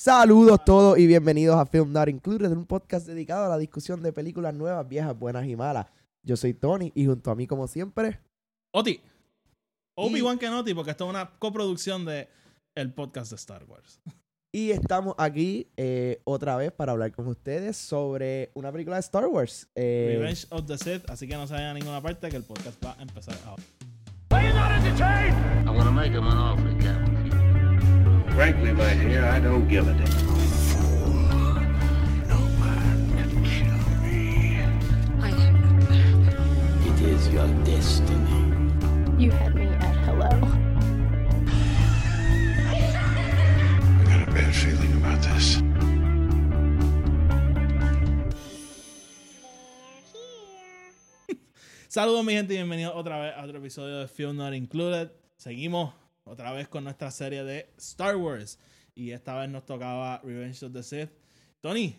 Saludos todos y bienvenidos a Film Not Included, un podcast dedicado a la discusión de películas nuevas, viejas, buenas y malas. Yo soy Tony y junto a mí, como siempre, Oti. Obi-Wan Kenobi, porque esto es una coproducción de el podcast de Star Wars. y estamos aquí eh, otra vez para hablar con ustedes sobre una película de Star Wars. Eh, Revenge of the Sith, así que no se vayan a ninguna parte que el podcast va a empezar ahora. Frankly, my dear, I don't give a damn. I am not mad. It is your destiny. You had me at hello. I got a bad feeling about this. Saludos mi gente y bienvenidos otra vez a otro episodio de Film Not Included. Seguimos otra vez con nuestra serie de Star Wars. Y esta vez nos tocaba Revenge of the Sith. Tony,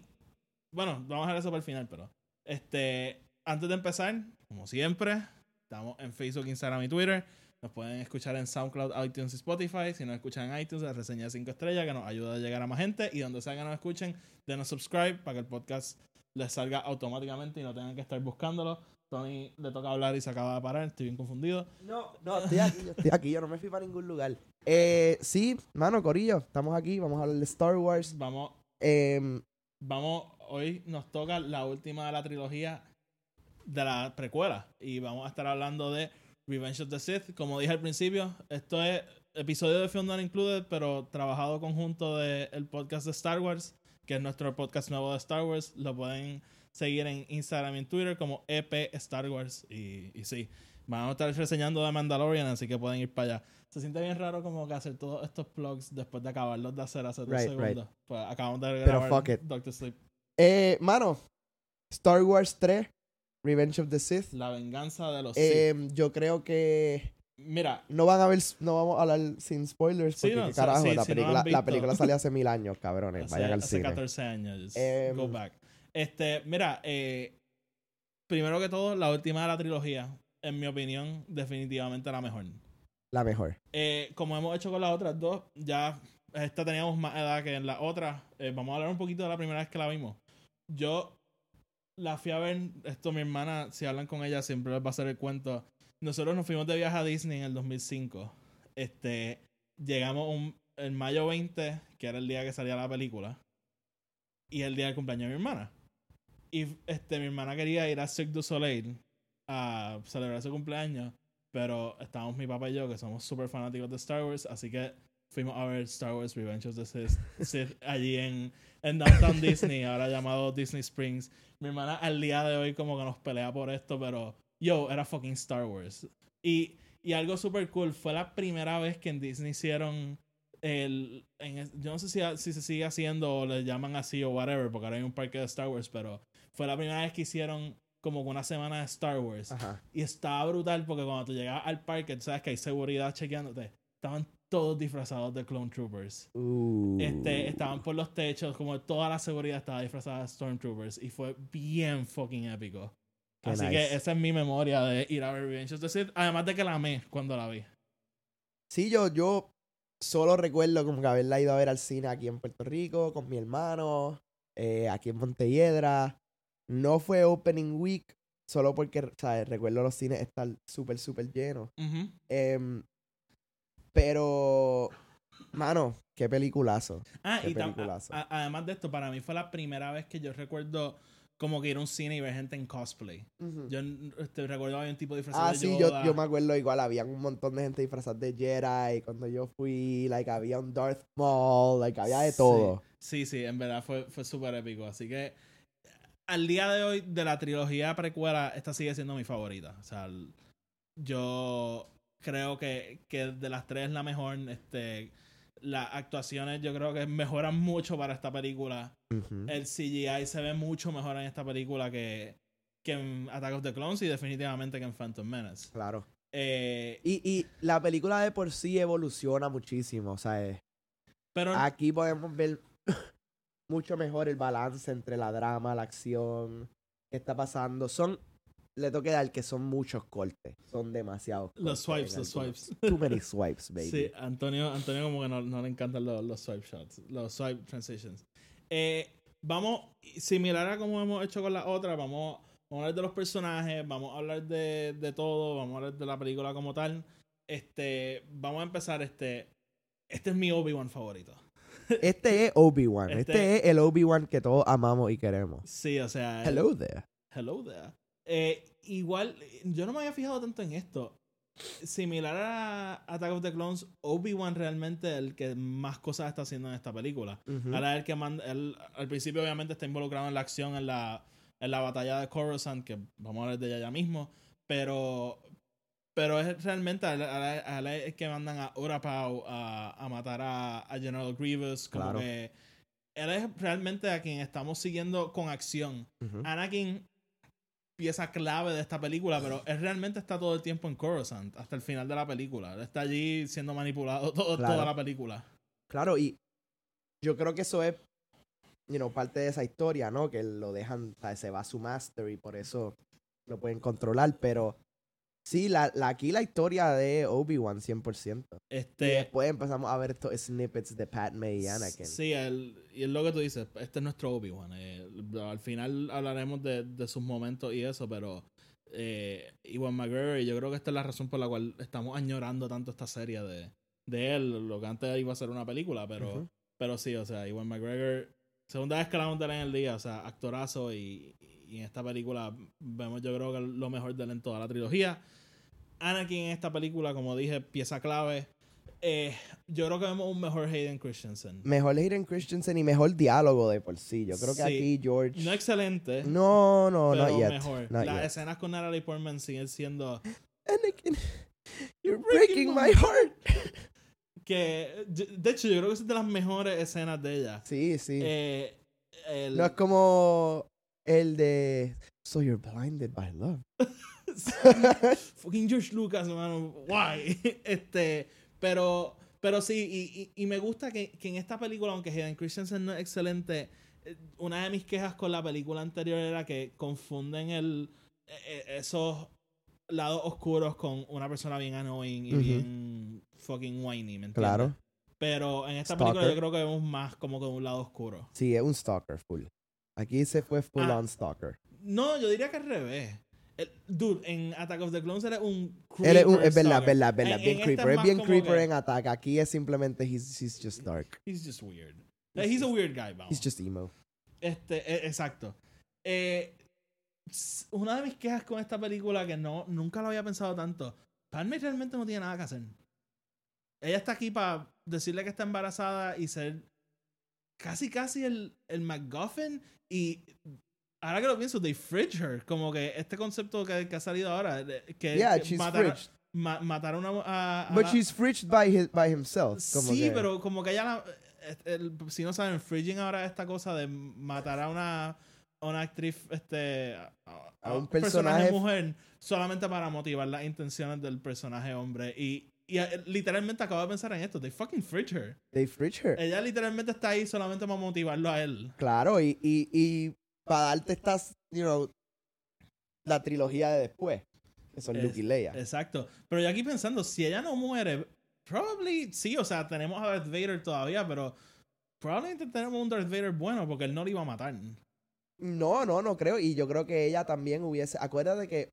bueno, vamos a dejar eso para el final, pero este, antes de empezar, como siempre, estamos en Facebook, Instagram y Twitter. Nos pueden escuchar en SoundCloud, iTunes y Spotify. Si nos escuchan en iTunes, la reseña de 5 estrellas que nos ayuda a llegar a más gente. Y donde sea que nos escuchen, denos subscribe para que el podcast les salga automáticamente y no tengan que estar buscándolo. Tony le toca hablar y se acaba de parar. Estoy bien confundido. No, no, estoy aquí, yo estoy aquí, yo no me fui para ningún lugar. Eh, sí, mano, Corillo, estamos aquí, vamos a hablar de Star Wars. Vamos, Em, vamos, hoy nos toca la última de la trilogía de la precuela. Y vamos a estar hablando de Revenge of the Sith. Como dije al principio, esto es episodio de Film Not Included, pero trabajado conjunto del podcast de Star Wars, que es nuestro podcast nuevo de Star Wars. Lo pueden seguir en Instagram y en Twitter como EP Star Wars. Y, y sí, vamos a estar reseñando de Mandalorian, así que pueden ir para allá. Se siente bien raro como que hacer todos estos plugs después de acabarlos de hacer hace dos Right, segundos. right. Pues acabamos de Pero grabar fuck it. Doctor Sleep. eh, mano, Star Wars 3, Revenge of the Sith. La venganza de los Sith. Em, yo creo que Mira, no van a ver, no vamos a hablar sin spoilers, Sí, porque no, qué so- carajo, sí, la, película salió hace mil años, cabrones, hace, vayan al hace cine. 14 años. Em, go back. Este, mira, eh, primero que todo, la última de la trilogía, en mi opinión, definitivamente la mejor. La mejor. Eh, como hemos hecho con las otras dos, ya esta teníamos más edad que en la otra. Eh, vamos a hablar un poquito de la primera vez que la vimos. Yo la fui a ver, esto mi hermana, si hablan con ella, siempre les va a hacer el cuento. Nosotros nos fuimos de viaje a Disney en el 2005. Este, llegamos un, en mayo 20, que era el día que salía la película, y el día del cumpleaños de mi hermana. Y este, mi hermana quería ir a Cirque du Soleil a celebrar su cumpleaños, pero estábamos mi papá y yo, que somos súper fanáticos de Star Wars, así que fuimos a ver Star Wars Revenge of the Sith, allí en, en Downtown Disney, ahora llamado Disney Springs. Mi hermana al día de hoy como que nos pelea por esto, pero yo, era fucking Star Wars. Y, y algo súper cool, fue la primera vez que en Disney hicieron el... Yo no sé si, si se sigue haciendo o le llaman así o whatever, porque ahora hay un parque de Star Wars, pero fue la primera vez que hicieron como una semana de Star Wars. Ajá. Y estaba brutal porque cuando tú llegabas al parque, tú sabes que hay seguridad chequeándote. Estaban todos disfrazados de Clone Troopers. Uh. Este, estaban por los techos, como toda la seguridad estaba disfrazada de Stormtroopers. Y fue bien fucking épico. Qué Así nice. que esa es mi memoria de ir a ver Revenge the Sith. Además de que la amé cuando la vi. Sí, yo, yo solo recuerdo como que haberla ido a ver al cine aquí en Puerto Rico con mi hermano, eh, aquí en Montelledra. No fue opening week, solo porque, ¿sabes? Recuerdo los cines estar súper, súper llenos. Em, pero, mano, qué peliculazo. Ah, Qué y peliculazo. a- además de esto, para mí fue la primera vez que yo recuerdo como que ir a un cine y ver gente en cosplay. Yo este, recuerdo había un tipo disfrazado Ah, de sí, yo, yo me acuerdo igual, había un montón de gente disfrazada de Jedi. Cuando yo fui, like, había un Darth Maul, like, había de Sí. todo. Sí, sí, en verdad fue, fue súper épico. Así que al día de hoy, de la trilogía precuela, esta sigue siendo mi favorita. O sea, yo creo que, que de las tres es la mejor. Este, las actuaciones yo creo que mejoran mucho para esta película. El CGI se ve mucho mejor en esta película que, que en Attack of the Clones y definitivamente que en Phantom Menace. Claro. Eh, Y, y la película de por sí evoluciona muchísimo, ¿sabes? pero Aquí podemos ver mucho mejor el balance entre la drama, la acción, qué está pasando. Son le tengo que dar que son muchos cortes. Son demasiados. Los cortes swipes, en los swipes. Too many swipes, baby. Sí, Antonio, Antonio como que no, no le encantan los, los swipe shots, los swipe transitions. Eh, vamos, similar a como hemos hecho con la otra, vamos, vamos a hablar de los personajes, vamos a hablar de, de todo, vamos a hablar de la película como tal. Este, vamos a empezar este, este es mi Obi-Wan favorito. Este es Obi-Wan. Este, Este- es el Obi-Wan que todos amamos y queremos. Sí, o sea, Hello there. Hello there. Eh, igual, yo no me había fijado tanto en esto. Similar a Attack of the Clones, Obi-Wan realmente es el que más cosas está haciendo en esta película. Ujú. Ahora el que manda, él al principio obviamente está involucrado en la acción en la, en la batalla de Coruscant, que vamos a hablar de ella ya mismo, pero pero es realmente a es que mandan a Urapau a, a matar a, a General Grievous, como Claro. que él es realmente a quien estamos siguiendo con acción. Ujú. Anakin pieza clave de esta película, pero él realmente está todo el tiempo en Coruscant hasta el final de la película. Él está allí siendo manipulado todo, Claro. toda la película. Claro, y yo creo que eso es, you know, parte de esa historia, ¿no? Que lo dejan, o sea, se va a su master y por eso lo pueden controlar, pero sí, la, la- aquí la historia de Obi-Wan 100%. Y Este, después empezamos a ver estos snippets de Padme y Anakin. Sí, el, y es lo que tú dices, este es nuestro Obi-Wan. eh, al final hablaremos de, de sus momentos y eso, pero eh, Iwan McGregor, y yo creo que esta es la razón por la cual estamos añorando tanto esta serie de, de él, lo que antes iba a ser una película, pero, pero sí, o sea, Iwan McGregor, segunda vez que la vamos a tener en el día, o sea, actorazo y, y en esta película vemos yo creo que lo mejor de él en toda la trilogía. Anakin en esta película, como dije, pieza clave. Eh, yo creo que vemos un mejor Hayden Christensen. Mejor Hayden Christensen y mejor diálogo de por sí. Yo creo que Sí. aquí George... No excelente, No, no, yet. mejor. Not Las yet. escenas con Natalie Portman siguen siendo Anakin, you're breaking my heart. que de hecho yo creo que es de las mejores escenas de ella. Sí, sí. Eh, el- no es como el de So you're blinded by love. fucking George Lucas, hermano. Why? Este, pero, pero sí, y, y- y me gusta que, que en esta película, aunque Hayden Christensen no es excelente, eh, una de mis quejas con la película anterior era que confunden el, eh, eh, esos lados oscuros con una persona bien annoying y bien fucking whiny, ¿me entiendes? Claro. Pero en esta Stalker. película yo creo que vemos más como que un lado oscuro. Sí, es un stalker full. Aquí se fue full Ah. on stalker. No, yo diría que al revés. El- dude, en Attack of the Clones eres un Él es, un- creeper es verdad, verdad, verdad. En- bien en creeper. Es bien creeper que- en ataque. Aquí es simplemente he's, he's just dark. He's just weird. Eh, He's a weird guy, vamos. He's just emo. Este, eh, exacto. Eh, una de mis quejas con esta película que no nunca lo había pensado tanto. Padme realmente no tiene nada que hacer. Ella está aquí para decirle que está embarazada y ser casi casi el, el MacGuffin y ahora que lo pienso, they fridge her. Como que este concepto que, que ha salido ahora, que, Yeah, que she's matar, ma- matar a una a- a But la- she's fridged by, his, by himself. Como sí, que- pero como que ella la- el- si no saben, Fridging ahora es esta cosa de matar a una, a una actriz, este, a, A un personaje- mujer, solamente para motivar las intenciones del personaje hombre. Y, y eh, literalmente acabo de pensar en esto, they fucking fridge her. They fridge her. Ella literalmente está ahí solamente para motivarlo a él. Claro, y, y, y para darte estas, you know, la trilogía de después. Que son Es- Luke y Leia. Exacto. Pero yo aquí pensando, si ella no muere, probably sí, o sea, tenemos a Darth Vader todavía, pero probablemente tenemos un Darth Vader bueno porque él no lo iba a matar. No, no, no creo. Y yo creo que ella también hubiese. Acuérdate que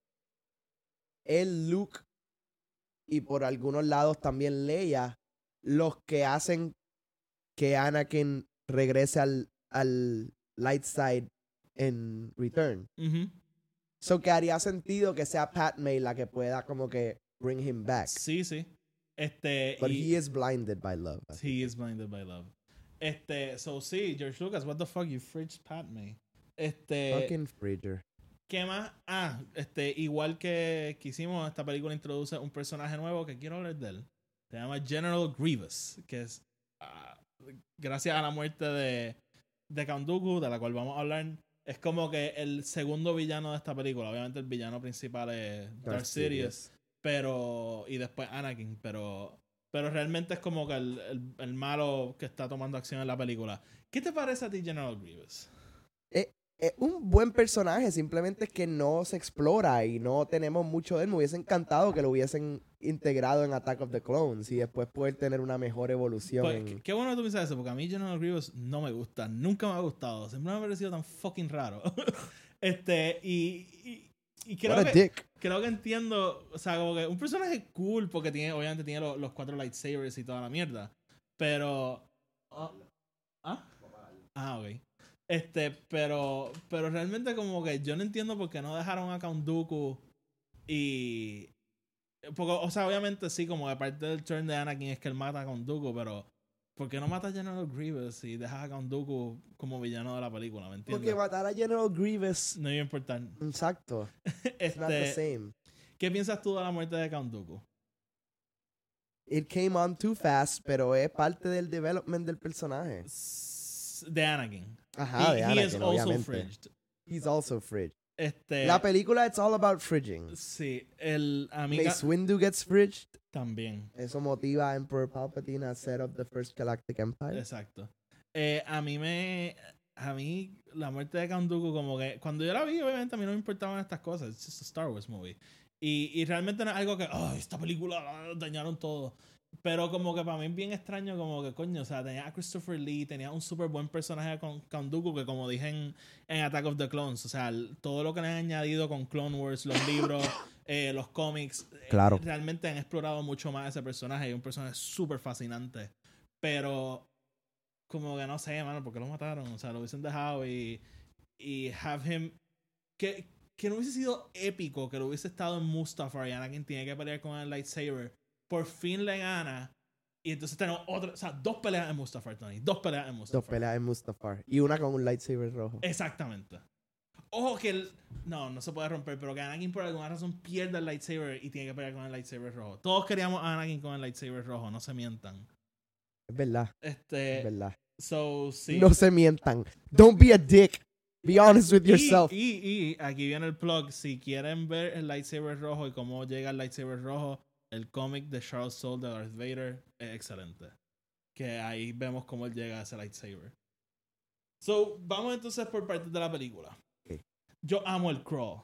él, Luke, y por algunos lados también Leia, los que hacen que Anakin regrese al, al light side en Return. Ujú. So que haría sentido que sea Padme la que pueda como que bring him back. Sí, sí. Este. But y- he is blinded by love. He is blinded by love. Este, so sí, George Lucas, what the fuck, you fridged Padme. Este, Fucking Fridger. ¿qué más? Ah, este, igual que, que hicimos, esta película introduce un personaje nuevo que quiero hablar de él. Se llama General Grievous, que es, ah, gracias a la muerte de, de Count Dooku, de la cual vamos a hablar, es como que el segundo villano de esta película. Obviamente el villano principal es Darth, Sidious, pero y después Anakin, pero pero realmente es como que el, el, el malo que está tomando acción en la película. ¿Qué te parece a ti General Grievous? Es un buen personaje, simplemente es que no se explora y no tenemos mucho de él. Me hubiese encantado que lo hubiesen integrado en Attack of the Clones y después poder tener una mejor evolución. Pues, qué- qué bueno que tú piensas eso, porque a mí General Grievous no me gusta, nunca me ha gustado, siempre me ha parecido tan fucking raro. este, y, y, y creo que, creo que entiendo, o sea, como que un personaje cool, porque tiene, obviamente tiene lo- los cuatro lightsabers y toda la mierda, pero... ah, ¿Ah? Ah, ok. Este, pero, pero realmente como que yo no entiendo por qué no dejaron a Count Dooku y... Porque, o sea, obviamente sí, como de parte del turn de Anakin es que él mata a Count Dooku, pero ¿por qué no mata a General Grievous y dejas a Count Dooku como villano de la película? ¿Me entiendes? Porque matar a General Grievous. No iba a importar. Exacto. It's not the Este, same. ¿Qué piensas tú de la muerte de Count Dooku? It came on too fast, pero es parte del development del personaje. De Anakin. Ajá, he, de he Anakin, is also obviamente. fridged. He's also fridged. Este, La película It's all about fridging. sí, el amiga Mace Windu gets fridged. también. Eso motiva a Emperor Palpatine a set up the first Galactic Empire. Exacto. Eh, a mí me. A mí, la muerte de Dooku, como que. Cuando yo la vi, obviamente a mí no me importaban estas cosas. Es just a Star Wars movie. Y, y realmente no es algo que. ¡Ay, esta película ah, dañaron todo! Pero como que para mí es bien extraño, como que coño, o sea, tenía a Christopher Lee, tenía un súper buen personaje con Dooku, que como dije en, en Attack of the Clones, o sea, todo lo que le han añadido con Clone Wars, los libros, eh, los cómics, eh, Claro. realmente han explorado mucho más ese personaje y es un personaje súper fascinante. Pero, como que no sé, mano, ¿por qué lo mataron? O sea, lo hubiesen dejado y, y have him. Que, que no hubiese sido épico que lo hubiese estado en Mustafar y Anakin tiene que pelear con el lightsaber. Por fin le gana. Y entonces tenemos otra. O sea, dos peleas en Mustafar, Tony. Dos peleas en Mustafar. Dos peleas en Mustafar. Y una con un lightsaber rojo. Exactamente. Ojo que el. No, no se puede romper, pero que Anakin por alguna razón pierde el lightsaber y tiene que pelear con el lightsaber rojo. Todos queríamos a Anakin con el lightsaber rojo, no se mientan. Es verdad, Este. es verdad. So, sí. No se mientan. Don't be a dick. Be honest with Y- yourself. Y, y aquí viene el plug. Si quieren ver el lightsaber rojo y cómo llega el lightsaber rojo, el cómic de Charles Soule de Darth Vader es excelente. Que ahí vemos cómo él llega a ese lightsaber. So, vamos entonces por partes de la película. Yo amo el crawl.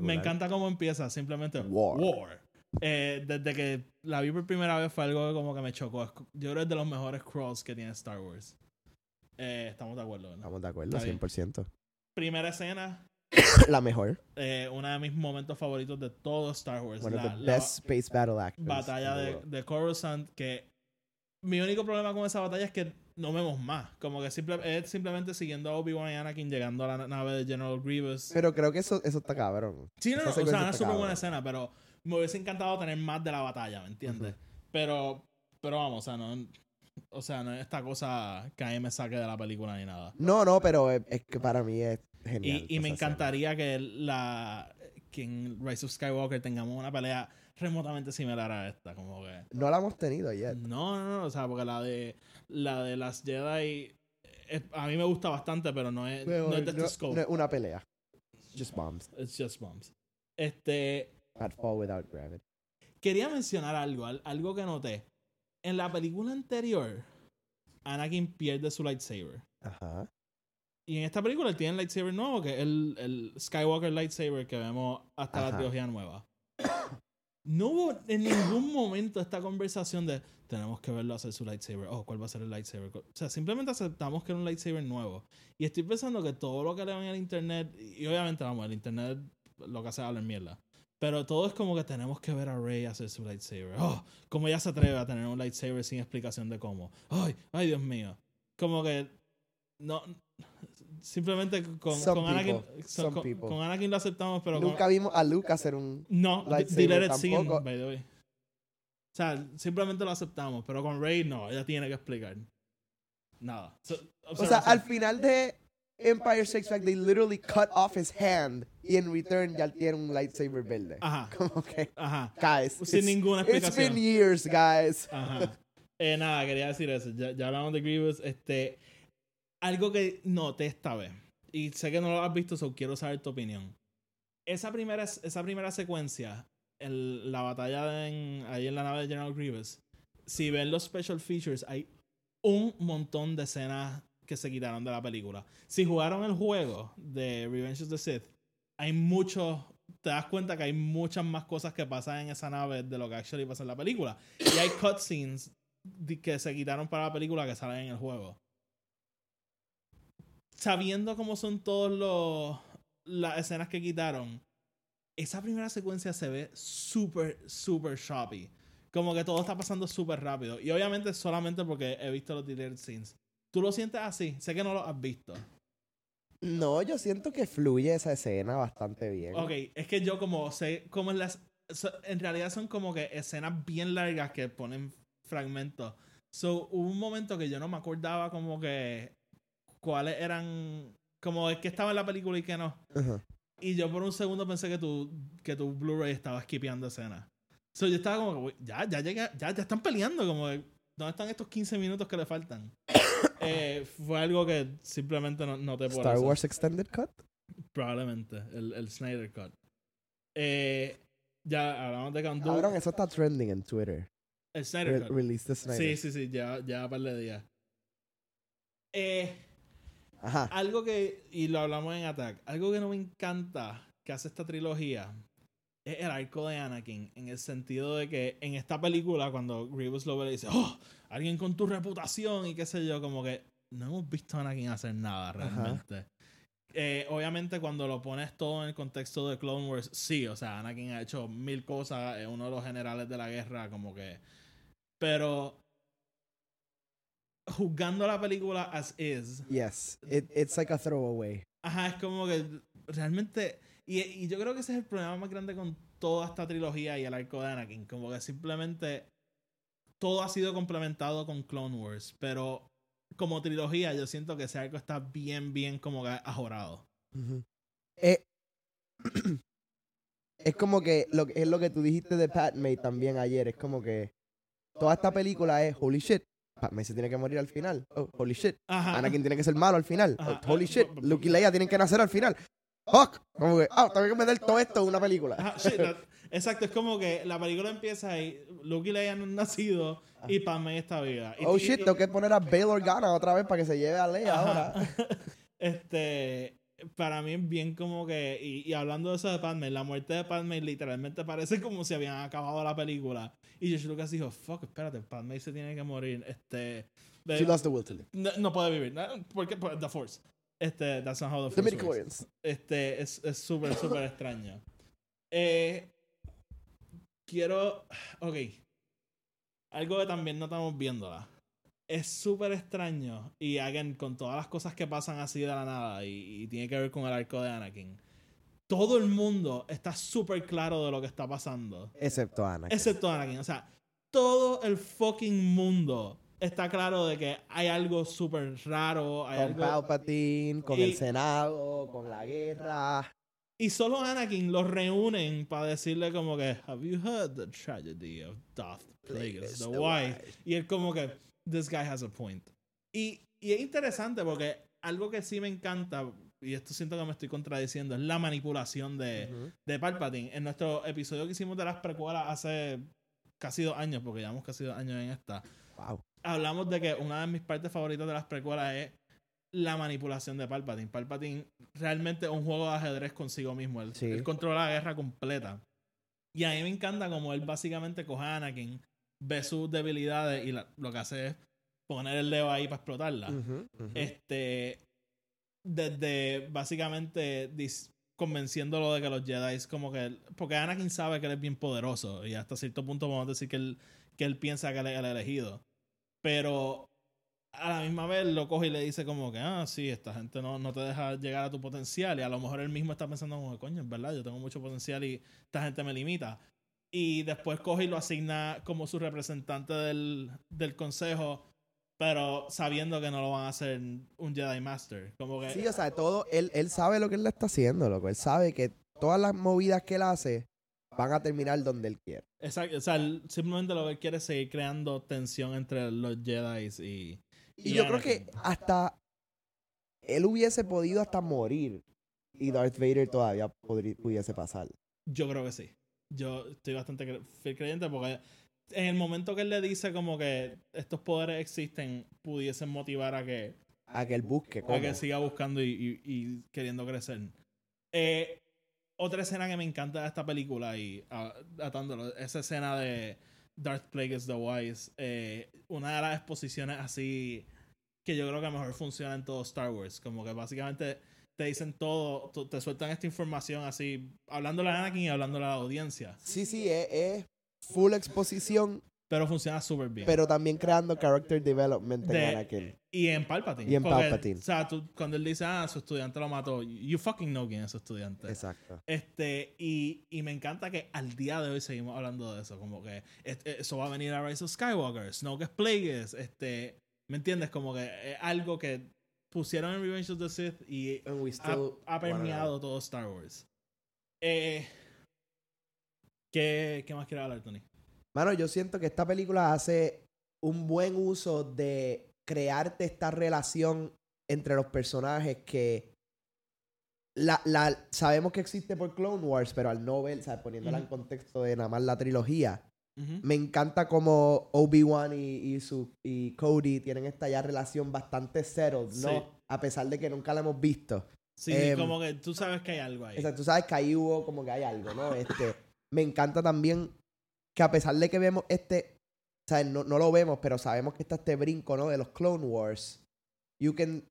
Me encanta cómo empieza, simplemente War. Eh, desde que la vi por primera vez fue algo que como que me chocó. Yo creo que es de los mejores crawls que tiene Star Wars. Eh, estamos de acuerdo, ¿verdad? Estamos de acuerdo, Está bien. 100%. Primera escena, La mejor. eh, uno de mis momentos favoritos de todo Star Wars. One of la, the la best space battle actors. batalla de, de Coruscant, que mi único problema con esa batalla es que no vemos más. Como que simple, es simplemente siguiendo a Obi-Wan y Anakin llegando a la nave de General Grievous. Pero creo que eso, eso está cabrón. Sí, no, no, o sea, una súper buena escena, pero me hubiese encantado tener más de la batalla, ¿me entiendes? Pero, pero vamos, o sea, no, o sea, no es esta cosa que a mí me saque de la película ni nada. No, no, pero es, es que para mí es genial. Y, y me encantaría que la que en Rise of Skywalker tengamos una pelea remotamente similar a esta, como que No la hemos tenido yet. no, no, no, o sea, porque la de la de las Jedi es- a mí me gusta bastante, pero no es, Pero no es de este no- scope. no es una pelea. Just bombs. It's just bombs. Este, At fall without gravity. quería mencionar algo, al- algo que noté. En la película anterior, Anakin pierde su lightsaber. Ajá. Y en esta película él tiene el lightsaber nuevo, que es el, el Skywalker lightsaber que vemos hasta la trilogía nueva. No hubo en ningún momento esta conversación de tenemos que verlo hacer su lightsaber. Oh, ¿cuál va a ser el lightsaber? O sea, simplemente aceptamos que era un lightsaber nuevo. Y estoy pensando que todo lo que leo en el internet, y obviamente, vamos, el internet lo que hace es hablar mierda. Pero todo es como que tenemos que ver a Rey hacer su lightsaber. Oh, como ella se atreve a tener un lightsaber sin explicación de cómo. Ay, ay, Dios mío. Como que no simplemente con, con Anakin con, con lo aceptamos, pero con- Nunca vimos a Luke hacer un. no, by the way. O sea, simplemente lo aceptamos, pero con Rey no, ella tiene que explicar. Nada. So- O sea, al final de Empire Strikes Back, they literally cut off his hand. Y en return ya tiene un lightsaber verde. Ajá, Como que, ajá. guys. Sin it's- ninguna It's explicación. been years, guys. Ajá. Eh, nada, quería decir eso. Ya, ya hablamos de Grievous. Este, algo que noté esta vez. Y sé que no lo has visto, so quiero saber tu opinión. Esa primera, esa primera secuencia, el- la batalla ahí en la nave de General Grievous, si ven los special features, hay un montón de escenas que se quitaron de la película. Si jugaron el juego de Revenge of the Sith, hay muchos. Te das cuenta que hay muchas más cosas que pasan en esa nave de lo que actually pasa en la película. Y hay cutscenes que se quitaron para la película que salen en el juego. Sabiendo cómo son todos los las escenas que quitaron, esa primera secuencia se ve súper, súper shoppy. Como que todo está pasando súper rápido. Y obviamente solamente porque he visto los deleted scenes. ¿Tú lo sientes así? Sé que no lo has visto. No, yo siento que fluye esa escena bastante bien. Ok, es que yo como sé cómo es las... en realidad son como que escenas bien largas que ponen fragmentos. So, hubo un momento que yo no me acordaba como que cuáles eran... Como es que estaba en la película y que no. Ajá. Y yo por un segundo pensé que tu, que tu Blu-ray estaba skipeando escenas. So, yo estaba como que, "Uy, ya, ya llega, ya, ya están peleando, como ¿dónde están estos 15 minutos que le faltan? Eh, fue algo que simplemente no, no te puedo Star Wars Extended Cut. Probablemente, el, el Snyder Cut. Eh, ya hablamos de Count Cabrón, eso está trending en Twitter. El Snyder Re- Cut. release the Snyder. Sí, sí, sí, ya, ya un par de días. Eh, Ajá. algo que, y lo hablamos en Attack, algo que no me encanta que hace esta trilogía es el arco de Anakin, en el sentido de que en esta película, cuando Grievous lo ve, le dice, oh, alguien con tu reputación y qué sé yo, como que no hemos visto a Anakin hacer nada realmente. Eh, obviamente cuando lo pones todo en el contexto de Clone Wars, sí, o sea, Anakin ha hecho mil cosas, es uno de los generales de la guerra, como que... Pero juzgando la película as is, Yes. It, it's like a throwaway. Ajá, es como que realmente. Y, y yo creo que ese es el problema más grande con toda esta trilogía y el arco de Anakin. Como que simplemente todo ha sido complementado con Clone Wars. Pero como trilogía, yo siento que ese arco está bien, bien como que ajorado. Eh, es como que lo, que- es lo que tú dijiste de Padme también ayer. Es como que toda esta película es holy shit. Se tiene que morir al final. Oh, holy shit. Ajá. Anakin tiene que ser malo al final. Ajá. Oh, holy shit. Luke y Leia tienen que nacer al final. Fuck. Como que, ah, tengo que meter todo esto en una película. Ajá, shit, that- exacto, es como que la película empieza y Luke y Leia no han nacido y Padme está viva. Oh y- shit, y- tengo que poner a Bail Organa otra vez para que se lleve a Leia ahora. Este, para mí es bien como que, y, y hablando de eso de Padme, la muerte de Padme literalmente parece como si habían acabado la película. Y George Lucas dijo, fuck, espérate, Padme se tiene que morir. Este, de- She lost the will to live. no, no puede vivir. ¿no? ¿Por The Force. Este, that's not how the The Force works. midichlorians. Este, es es súper, súper extraño. Eh, quiero. Ok. Algo que también no estamos viéndola. Es súper extraño. Y again, con todas las cosas que pasan así de la nada. Y, y tiene que ver con el arco de Anakin. Todo el mundo está súper claro de lo que está pasando. Excepto Anakin. Excepto Anakin. O sea, todo el fucking mundo está claro de que hay algo súper raro. Hay con algo... Palpatine, con Y- el Senado, con la guerra. Y solo Anakin los reúnen para decirle como que Have you heard the tragedy of Darth Plagueis the, the? Y él como que This guy has a point. Y, y es interesante porque algo que sí me encanta, y esto siento que me estoy contradiciendo, es la manipulación de, Ujú. de Palpatine. En nuestro episodio que hicimos de las precuelas hace casi dos años, porque llevamos casi dos años en esta, Wow. hablamos de que una de mis partes favoritas de las precuelas es la manipulación de Palpatine. Palpatine realmente es un juego de ajedrez consigo mismo. Él, Sí. él controla la guerra completa. Y a mí me encanta como él básicamente coge a Anakin, ve sus debilidades y la- lo que hace es poner el dedo ahí para explotarla. Este, desde básicamente dis- convenciéndolo de que los Jedi como que... Porque Anakin sabe que él es bien poderoso y hasta cierto punto vamos a decir que él, que él piensa que él es el elegido. Pero a la misma vez lo coge y le dice como que, ah, sí, esta gente no, no te deja llegar a tu potencial. Y a lo mejor él mismo está pensando como, coño, es verdad, yo tengo mucho potencial y esta gente me limita. Y después coge y lo asigna como su representante del, del consejo, pero sabiendo que no lo van a hacer un Jedi Master. Como que... Sí, o sea, todo, él, él sabe lo que él le está haciendo, loco. Él sabe que todas las movidas que él hace van a terminar donde él quiere. Exacto, o sea, él simplemente lo que él quiere es seguir creando tensión entre los Jedi y... Y Y yo creo que hasta él hubiese podido hasta morir y Darth Vader todavía pudiese pasar. Yo creo que sí. Yo estoy bastante fiel creyente porque en el momento que él le dice como que estos poderes existen, pudiesen motivar a que a que él busque. a cómo. que siga buscando y, y- y queriendo crecer. Eh, otra escena que me encanta de esta película y atándolo, esa escena de Darth Plagueis the Wise, eh, una de las exposiciones así que yo creo que mejor funciona en todo Star Wars, como que básicamente te dicen todo, te sueltan esta información así, hablándole a Anakin y hablándole a la audiencia, Sí, sí, es, es full exposición, pero funciona súper bien. pero también creando character development en De- Anakin. Y en Palpatine. Y en porque, Palpatine. O sea, tú- cuando él dice, ah, su estudiante lo mató, you fucking know quién es su estudiante. Exacto. Este, y, y me encanta que al día de hoy seguimos hablando de eso. Como que es- eso va a venir a Rise of Skywalker, Snoke es Plagueis, este, ¿me entiendes? Como que es algo que pusieron en Revenge of the Sith y ha, ha permeado todo Star Wars. Eh, ¿qué, ¿Qué más quieres hablar, Tony? Mano, yo siento que esta película hace un buen uso de crearte esta relación entre los personajes que la, la, sabemos que existe por Clone Wars, pero al no ver, ¿sabes? poniéndola en contexto de nada más la trilogía, Me encanta como Obi-Wan y, y, su, y Cody tienen esta ya relación bastante settled, ¿no? Sí. A pesar de que nunca la hemos visto. Sí, Em, como que tú sabes que hay algo ahí. O sea, tú sabes que ahí hubo como que hay algo, ¿no? Este, me encanta también que a pesar de que vemos este, o sea, no, no lo vemos, pero sabemos que está este brinco, ¿no? De los Clone Wars. You can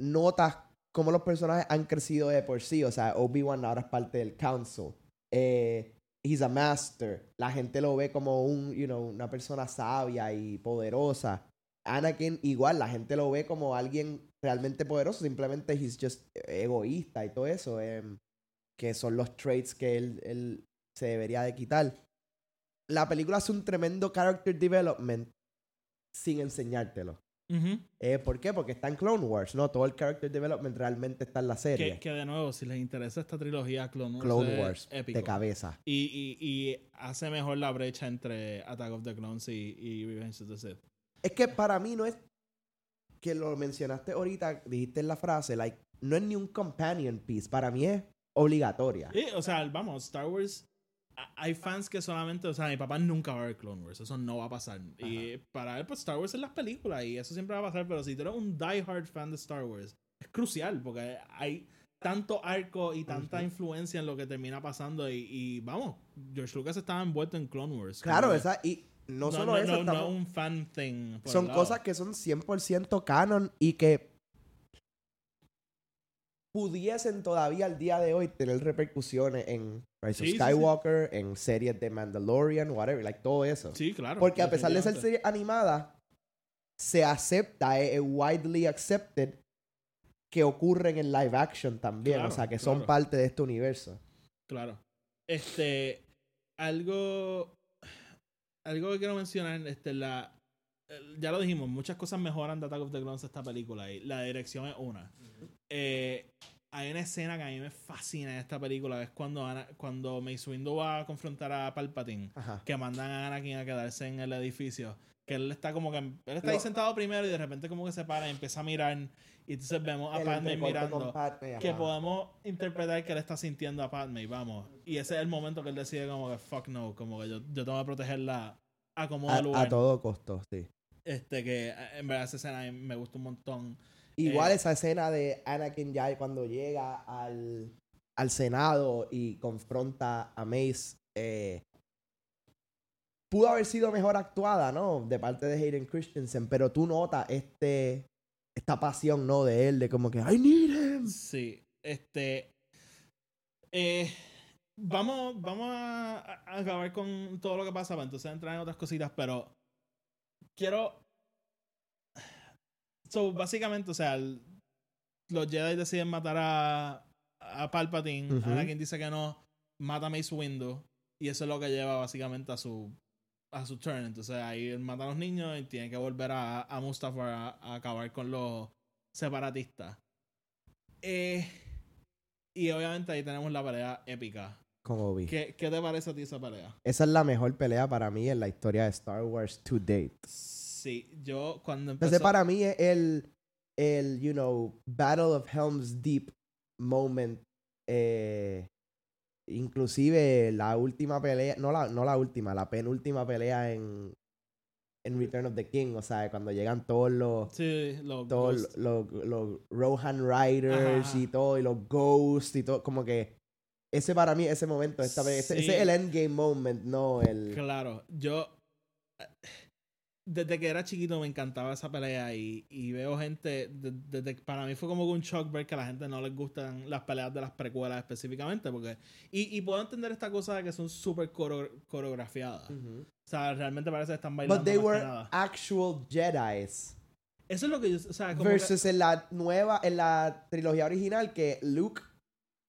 notas cómo los personajes han crecido de por sí. O sea, Obi-Wan ahora es parte del Council. Eh, he's a master. La gente lo ve como un, you know, una persona sabia y poderosa. Anakin igual, la gente lo ve como alguien realmente poderoso, simplemente he's just egoísta y todo eso, em, que son los traits que él, él se debería de quitar. La película hace un tremendo character development sin enseñártelo. Eh, ¿Por qué? Porque está en Clone Wars, ¿no? Todo el character development realmente está en la serie. Que, que de nuevo, si les interesa esta trilogía, Clone Wars, Clone Wars, épico. de cabeza. Y, y, y hace mejor la brecha entre Attack of the Clones y, y Revenge of the Sith. Es que para mí no es que lo mencionaste ahorita, dijiste en la frase, like, no es ni un companion piece, para mí es obligatoria. Y, o sea, vamos, Star Wars. Hay fans que solamente, o sea, mi papá nunca va a ver Clone Wars, eso no va a pasar. Y para él, pues Star Wars es las películas y eso siempre va a pasar, pero si tú eres un die-hard fan de Star Wars, es crucial porque hay tanto arco y tanta influencia en lo que termina pasando y, y, vamos, George Lucas estaba envuelto en Clone Wars. Claro, esa, y no, no, solo no, eso, no, estamos- un fan thing. son cosas que son 100% canon y que pudiesen todavía al día de hoy tener repercusiones en Sí, sí, sí. Skywalker, en series de Mandalorian, whatever, like todo eso. Sí, claro. Porque a pesar de ser serie animada, se acepta, es, widely accepted que ocurren en live action también, Claro, o sea, que son claro. parte de este universo. Claro. Este, algo, algo que quiero mencionar, este, la, ya lo dijimos, muchas cosas mejoran de Attack of the Clones esta película y la dirección es una. Eh, hay una escena que a mí me fascina en esta película, es cuando, Ana- cuando Mace Windu va a confrontar a Palpatine, Ajá. que mandan a Anakin a quedarse en el edificio, que él está como que, él está ahí sentado primero y de repente como que se para y empieza a mirar y entonces vemos a El Padme mirando Padme, que podemos interpretar que él está sintiendo a Padme, vamos. Y ese es el momento que él decide como que fuck no, como que yo, yo tengo que protegerla a como a, lugar. a todo costo, sí. Este que eh, en verdad esa escena me gusta un montón. Igual Eh, esa escena de Anakin ya cuando llega al, al Senado y confronta a Mace. eh, pudo haber sido mejor actuada, ¿no? De parte de Hayden Christensen, pero tú notas este, esta pasión, ¿no? De él, de como que, I need him. Sí, este eh, vamos vamos a, a acabar con todo lo que pasa para entonces entrar en otras cositas, pero quiero So, básicamente, o sea, el- los Jedi deciden matar a, a Palpatine. Ujú. Anakin dice que no. Mata a Mace Windu. Y eso es lo que lleva básicamente a su a su turn. Entonces ahí él mata a los niños y tiene que volver a, a Mustafar a, a acabar con los separatistas. Eh, y obviamente ahí tenemos la pelea épica. Con Obi. ¿Qué, ¿Qué te parece a ti esa pelea? Esa es la mejor pelea para mí en la historia de Star Wars to date. Sí, yo cuando empezó... Entonces para mí es el, el, you know, Battle of Helm's Deep moment. eh, inclusive la última pelea, no la, no la última, la penúltima pelea en, en Return of the King, o sea, cuando llegan todos los Sí, los todos los, los Rohan Riders Ajá. y todo, y los Ghosts y todo, como que ese para mí, ese momento, esta ese, Sí. ese es el endgame moment, no el... Claro, yo desde que era chiquito me encantaba esa pelea y, y veo gente, desde para mí fue como que un shock ver que a la gente no les gustan las peleas de las precuelas específicamente, porque y, y puedo entender esta cosa de que son súper coreo- coreografiadas. Ujú. O sea, realmente parece que están bailando But they más que were nada. actual Jedis. Eso es lo que yo, o sea, como que- Versus en la nueva, en la trilogía original, que Luke,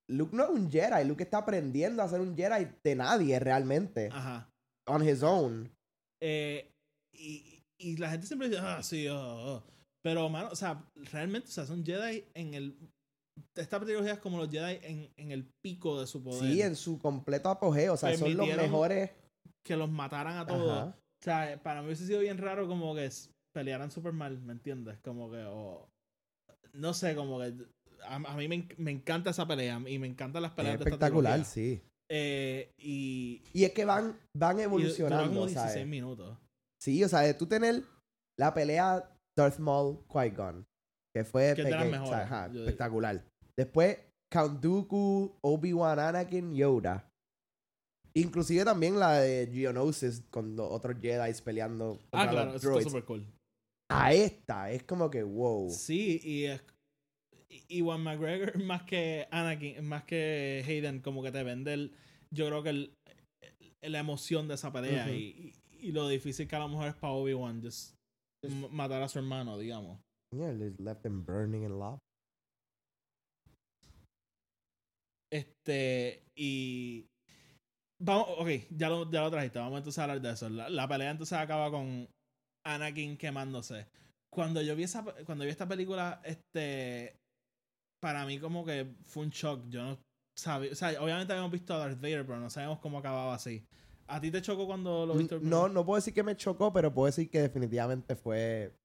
Luke no es un Jedi, Luke está aprendiendo a ser un Jedi de nadie realmente, ajá. on his own. Eh, y, y la gente siempre dice, ah, sí, oh, oh". Pero, mano, o sea, realmente, o sea, son Jedi en el. Esta trilogía es como los Jedi en, en el pico de su poder. Sí, en su completo apogeo, o sea, son los mejores. Que los mataran a todos. Ajá. O sea, para mí hubiese sido bien raro como que pelearan súper mal, ¿me entiendes? Como que, o. no sé, como que. A, a mí me, me encanta esa pelea y me encantan las Es peleas de esta espectacular, trilogía. sí. Eh, y. Y es que van, van evolucionando, como 16 ¿sabes? minutos. Sí, o sea, de tú tener la pelea Darth Maul Qui-Gon, que fue Que o sea, ajá, digo. espectacular. Después Count Dooku, Obi-Wan Anakin, Yoda. Inclusive también la de Geonosis con los otros Jedi peleando Ah, claro, eso está súper cool. A esta es como que wow. Sí, y es. Y Juan McGregor, más que Anakin, más que Hayden, como que te vende el. Yo creo que el, la emoción de esa pelea y, y lo difícil que a lo mejor es para Obi-Wan just matar a su hermano, digamos. Yeah, they left them burning in love. Este, y. Vamos, ok, ya lo, ya lo trajiste, vamos entonces a hablar de eso. La, la pelea entonces acaba con Anakin quemándose. Cuando yo vi esa, cuando vi esta película, este, para mí como que fue un shock. Yo no sabía, o sea, obviamente habíamos visto a Darth Vader, pero no sabíamos cómo acababa así. ¿A ti te chocó cuando lo viste? No, no puedo decir que me chocó, pero puedo decir que definitivamente fue,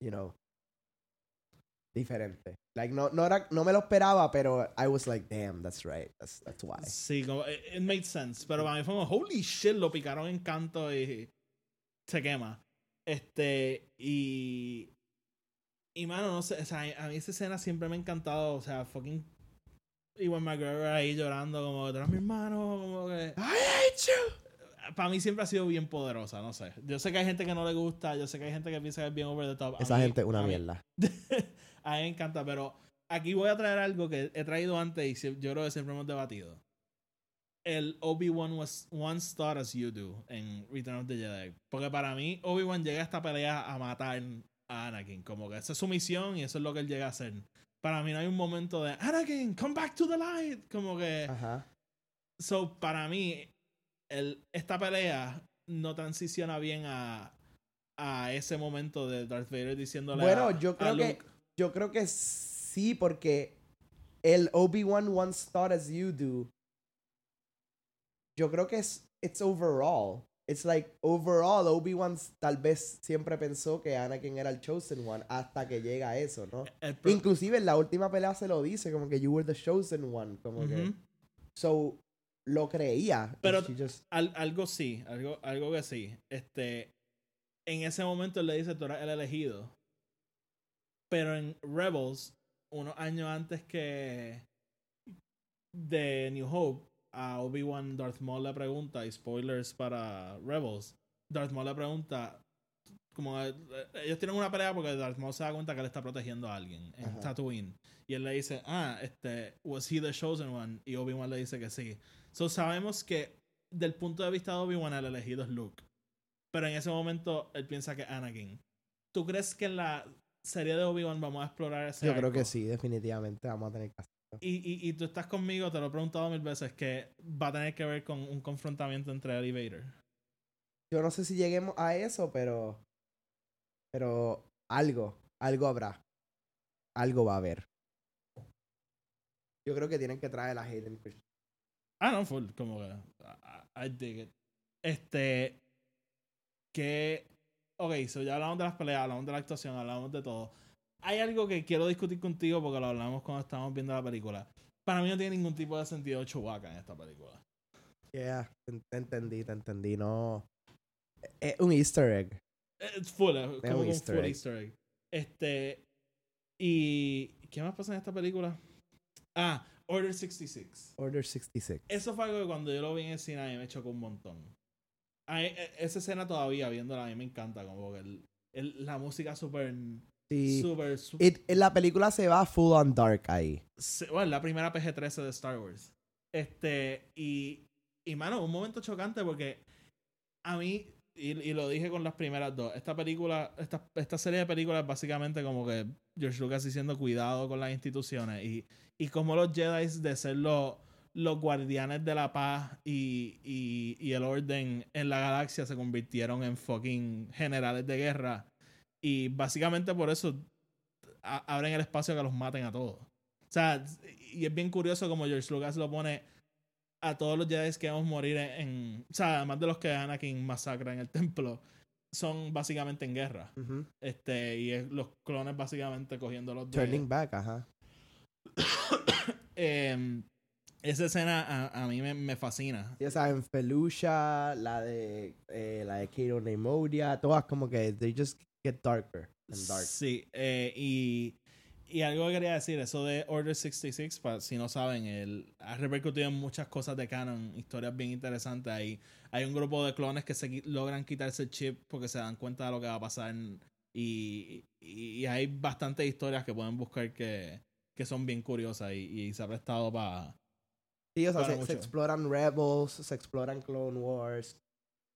you know, diferente. Like, no, no, era, no me lo esperaba, pero I was like, damn, that's right. That's, that's why. Sí, como, it, it made sense. Pero para mí fue como, holy shit, lo picaron en canto y se quema. Este, y. Y mano, no sé, o sea, a mí esa escena siempre me ha encantado. O sea, fucking. Iwan McGregor ahí llorando, como, tú eres mi hermano, como que. I hate you. Para mí siempre ha sido bien poderosa, no sé. Yo sé que hay gente que no le gusta, yo sé que hay gente que piensa que es bien over the top. Esa mí- gente es una a mí- mierda. a mí me encanta, pero aquí voy a traer algo que he traído antes y yo creo que siempre hemos debatido. El Obi-Wan was once thought as you do en Return of the Jedi. Porque para mí, Obi-Wan llega a esta pelea a matar a Anakin. Como que esa es su misión y eso es lo que él llega a hacer. Para mí no hay un momento de Anakin, come back to the light. Como que. Ajá. So, para mí, el, esta pelea no transiciona bien a, a ese momento de Darth Vader diciéndole Bueno, a- yo a creo que yo creo que sí, porque el Obi-Wan once thought as you do. Yo creo que es it's overall. It's like overall Obi-Wan tal vez siempre pensó que Anakin era el chosen one hasta que llega a eso, ¿no? Inclusive en la última pelea se lo dice como que you were the chosen one, como que so lo creía. Pero- She just- Al- algo sí, algo, algo que sí. Este, en ese momento él le dice, tú eres el elegido. Pero en Rebels, unos años antes que de New Hope, a Obi-Wan Darth Maul le pregunta, y spoilers para Rebels, Darth Maul le pregunta, como eh, ellos tienen una pelea porque Darth Maul se da cuenta que él está protegiendo a alguien en Ajá. Tatooine. Y él le dice, ah, este, was he the chosen one? Y Obi-Wan le dice que sí. So sabemos que del punto de vista de Obi-Wan el elegido es Luke. Pero en ese momento él piensa que es Anakin. ¿Tú crees que en la serie de Obi-Wan vamos a explorar ese yo creo que sí, definitivamente vamos a tener que hacer. Y, y, y tú estás conmigo, te lo he preguntado mil veces, que va a tener que ver con un confrontamiento entre él y Vader. Yo no sé si lleguemos a eso, pero. Pero algo, algo habrá. Algo va a haber. Yo creo que tienen que traer a Hayden Christensen. Ah, no, full, como que. I, I dig it. Este. Que. Ok, so ya hablamos de las peleas, hablamos de la actuación, hablamos de todo. Hay algo que quiero discutir contigo porque lo hablamos cuando estábamos viendo la película. Para mí no tiene ningún tipo de sentido Chewbacca en esta película. Yeah, te, te entendí, te entendí. No. Es un Easter egg. Es full, es como un un easter full egg. easter egg. Este. Y. ¿Qué más pasa en esta película? Ah, Order 66. Order 66. Eso fue algo que cuando yo lo vi en el cine a mí me chocó un montón. A mí, e- esa escena todavía viéndola a mí me encanta, como que el, el- la música súper, Sí. súper, su- It- en la película se va full on dark ahí. se- bueno, la primera PG-13 de Star Wars. Este, y, y mano, un momento chocante porque a mí, y, y lo dije con las primeras dos, esta película, esta, esta serie de películas es básicamente como que George Lucas diciendo cuidado con las instituciones y, y como los Jedi de ser los, los guardianes de la paz y, y, y el orden en la galaxia se convirtieron en fucking generales de guerra. Y básicamente por eso a- abren el espacio a que los maten a todos. O sea, y es bien curioso como George Lucas lo pone a todos los Jedi que vamos a morir en, en- O sea, además de los que Anakin masacra en el templo, son básicamente en guerra. Este, y es los clones básicamente cogiendo los de... Turning back, ajá. Em, esa escena a, a mí me, me fascina. Ya saben, Felucia, la de eh, la de Kato Neimodia, todas como que they just get darker and dark. Sí, eh, y, y algo que quería decir, eso de Order 66, para, si no saben, él ha repercutido en muchas cosas de canon, historias bien interesantes. Hay, hay un grupo de clones que se logran quitarse el chip porque se dan cuenta de lo que va a pasar. Y, y, y hay bastantes historias que pueden buscar que, que son bien curiosas y, y se ha prestado para... Sí, o sea, se, exploran Rebels, se exploran Clone Wars.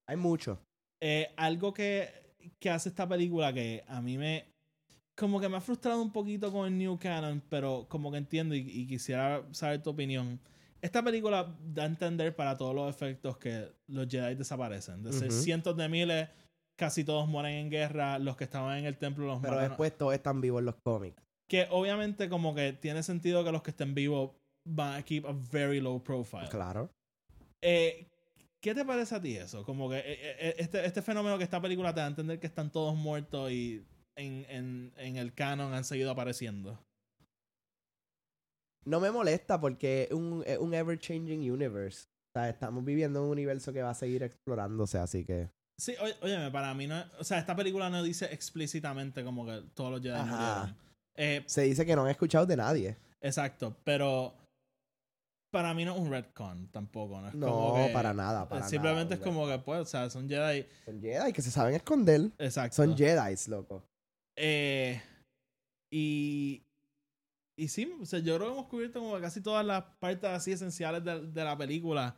Hay mucho. Eh, algo que, que hace esta película que a mí me. Como que me ha frustrado un poquito con el New Canon, pero como que entiendo y, y quisiera saber tu opinión. Esta película da a entender para todos los efectos que los Jedi desaparecen. De ser cientos de miles, casi todos mueren en guerra. Los que estaban en el templo los Pero matan. después todos están vivos en los cómics. Que obviamente, como que tiene sentido que los que estén vivos van a keep a very low profile. Claro. Eh, ¿Qué te parece a ti eso? Como que eh, eh, este, este fenómeno que esta película te da a entender que están todos muertos y en, en, en el canon han seguido apareciendo. No me molesta porque es un, es un ever-changing universe. O sea, estamos viviendo en un universo que va a seguir explorándose, así que... Sí, oye, óyeme, para mí no. O sea, esta película no dice explícitamente como que todos los Jedi murieron. Eh, Se dice que no han escuchado de nadie. exacto, pero para mí no es un retcon tampoco. No, es No, como que- para nada, para Simplemente nada, es como que, pues, o sea, son Jedi. Son Jedi que se saben esconder. Exacto. Son Jedi, loco. Eh, y, y sí, o sea, yo creo que hemos cubierto como casi todas las partes así esenciales de, de la película.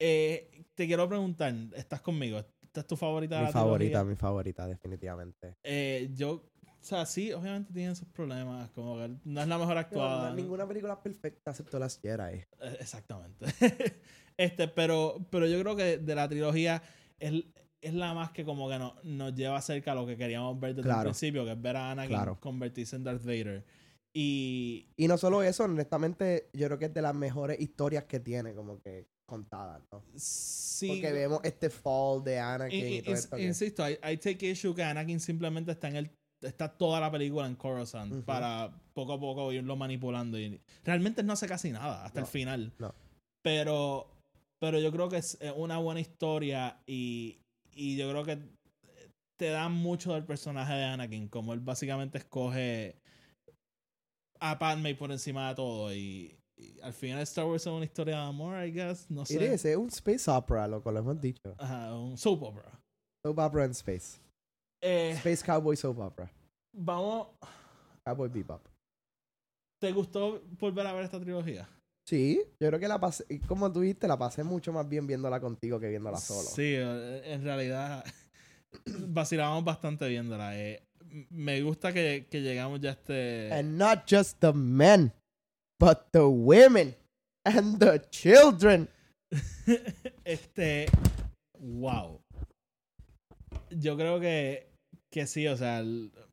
Eh, te quiero preguntar, ¿estás conmigo? ¿Esta es tu favorita de Mi la favorita, trilogía? mi favorita, definitivamente. Eh, yo, o sea, sí, obviamente tienen sus problemas, como que no es la mejor No, actuada. no, ninguna película es perfecta excepto las Jedi. Eh, Exactamente. este, pero, pero yo creo que de la trilogía es, es la más que como que no, nos lleva cerca a lo que queríamos ver desde el Claro. principio, que es ver a Anakin Claro. convertirse en Darth Vader. Y, Y no solo eso, honestamente, yo creo que es de las mejores historias que tiene, como que contadas, ¿no? Sí. Porque vemos este fall de in- Anakin y, in- todo ins- esto. que- Insisto, I, I take issue que Anakin simplemente está en el está toda la película en Coruscant para poco a poco irlo manipulando y realmente no hace casi nada hasta el final. no. Pero pero yo creo que es una buena historia y, y yo creo que te da mucho del personaje de Anakin, como él básicamente escoge a Padme por encima de todo y, y al final Star Wars es una historia de amor, I guess, no It sé. is, es un space opera, loco, lo hemos dicho. Ajá, un soap opera. Soap opera en space. Eh, Space Cowboy Soap Opera. vamos, Cowboy Bebop. ¿te gustó volver a ver esta trilogía? Sí, yo creo que la pasé, como tú dijiste, la pasé mucho más bien viéndola contigo que viéndola solo. Sí, eh, en realidad vacilábamos bastante viéndola. eh. Me gusta que, que llegamos ya a este... And not just the men, but the women and the children. este... Wow. Yo creo que, que sí, o sea,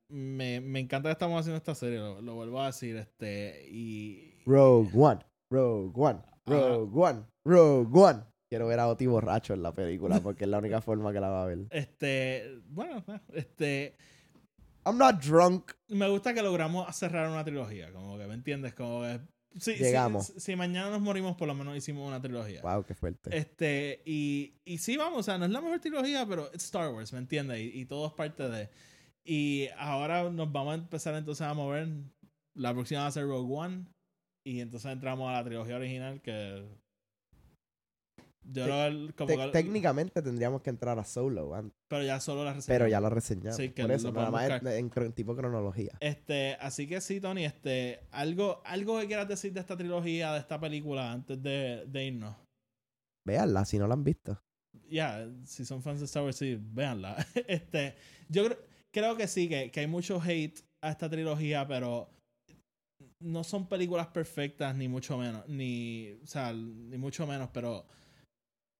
me, me encanta que estamos haciendo esta serie, lo, lo vuelvo a decir, este, y... Rogue One, Rogue One, Rogue One, Rogue One. Quiero ver a Oti borracho en la película porque es la única forma que la va a ver. Este, bueno, este, I'm not drunk. me gusta que logramos cerrar una trilogía, como que, ¿me entiendes? Como que Sí, Llegamos. Si, si mañana nos morimos, por lo menos hicimos una trilogía. Wow, qué fuerte. Este, y, y sí, vamos, o sea, no es la mejor trilogía, pero es Star Wars, ¿me entiendes? Y, y todo es parte de. Y ahora nos vamos a empezar entonces a mover. La próxima va a ser Rogue One. Y entonces entramos a la trilogía original que. Yo como que- técnicamente tendríamos que entrar a Solo, an- pero ya solo la pero ya lo reseñamos. Sí, que Por eso, nada más en, tipo cronología. Este, así que sí, Tony, este, algo, algo que quieras decir de esta trilogía, de esta película, antes de, de irnos. Véanla si no la han visto. ya, si son fans de Star Wars, sí, véanla. este, yo creo, creo que sí, que, que hay mucho hate a esta trilogía, pero no son películas perfectas, ni mucho menos, ni, o sea, ni mucho menos, pero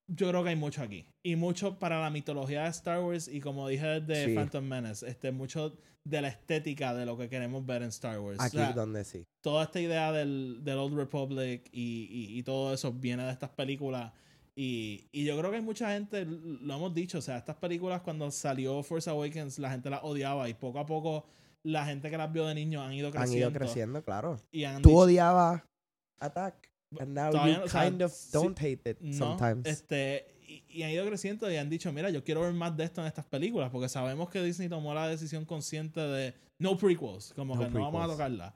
yo creo que hay mucho aquí. Y mucho para la mitología de Star Wars, y como dije desde Sí. Phantom Menace, este, mucho de la estética de lo que queremos ver en Star Wars. Aquí O sea, donde sí. toda esta idea del, del Old Republic y, y- y todo eso viene de estas películas. Y, y yo creo que hay mucha gente, lo hemos dicho, o sea, estas películas cuando salió Force Awakens, la gente las odiaba y poco a poco la gente que las vio de niños han ido Han creciendo. ido creciendo, claro. Y han Tú dicho- odiabas Attack. And now you no, o sea, kind of sí- don't hate it no, sometimes. Este, y, y han ido creciendo y han dicho, mira, yo quiero ver más de esto en estas películas, porque sabemos que Disney tomó la decisión consciente de no prequels, como No que no vamos a prequels. tocarla.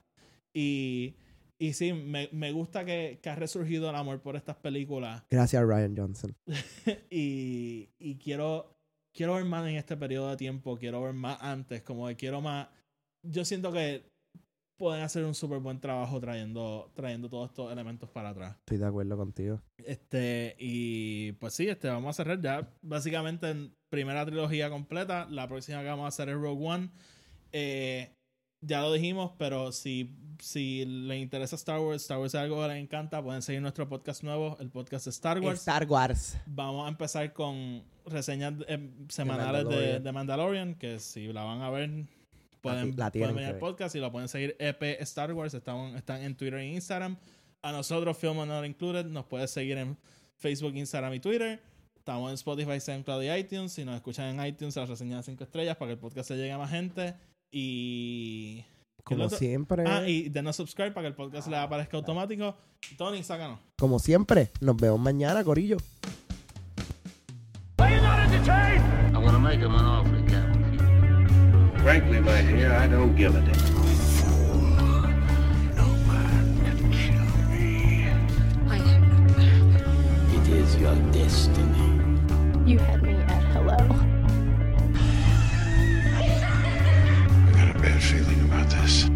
Y, y sí, me, me gusta que, que ha resurgido el amor por estas películas Gracias a Ryan Johnson. y, y quiero, quiero ver más en este periodo de tiempo, quiero ver más antes, como que quiero más. Yo siento que pueden hacer un súper buen trabajo trayendo, trayendo todos estos elementos para atrás. Estoy de acuerdo contigo. Este, y pues sí, este, vamos a cerrar ya. Básicamente, en primera trilogía completa. La próxima que vamos a hacer es Rogue One. Eh, ya lo dijimos, pero si, si les interesa Star Wars, Star Wars es algo que les encanta, pueden seguir nuestro podcast nuevo, el podcast de Star Wars. Star Wars. Vamos a empezar con reseñas eh, semanales de, Mandalorian. de Mandalorian, que si la van a ver, pueden, la pueden venir al podcast y lo pueden seguir EP Star Wars. Están, están en Twitter e Instagram. A nosotros, Film and Not Included, nos puedes seguir en Facebook, Instagram y Twitter. Estamos en Spotify, SoundCloud y iTunes. Si nos escuchan en iTunes, las reseñas de 5 estrellas para que el podcast se llegue a más gente. Y. ¿qué es lo Como siempre. Ah, y denos subscribe para que el podcast les aparezca automático. Tony, sácanos. Como siempre. Nos vemos mañana, Corillo. Frankly, my dear, I don't give a damn. It is your destiny. You had me at hello. I got a bad feeling about this.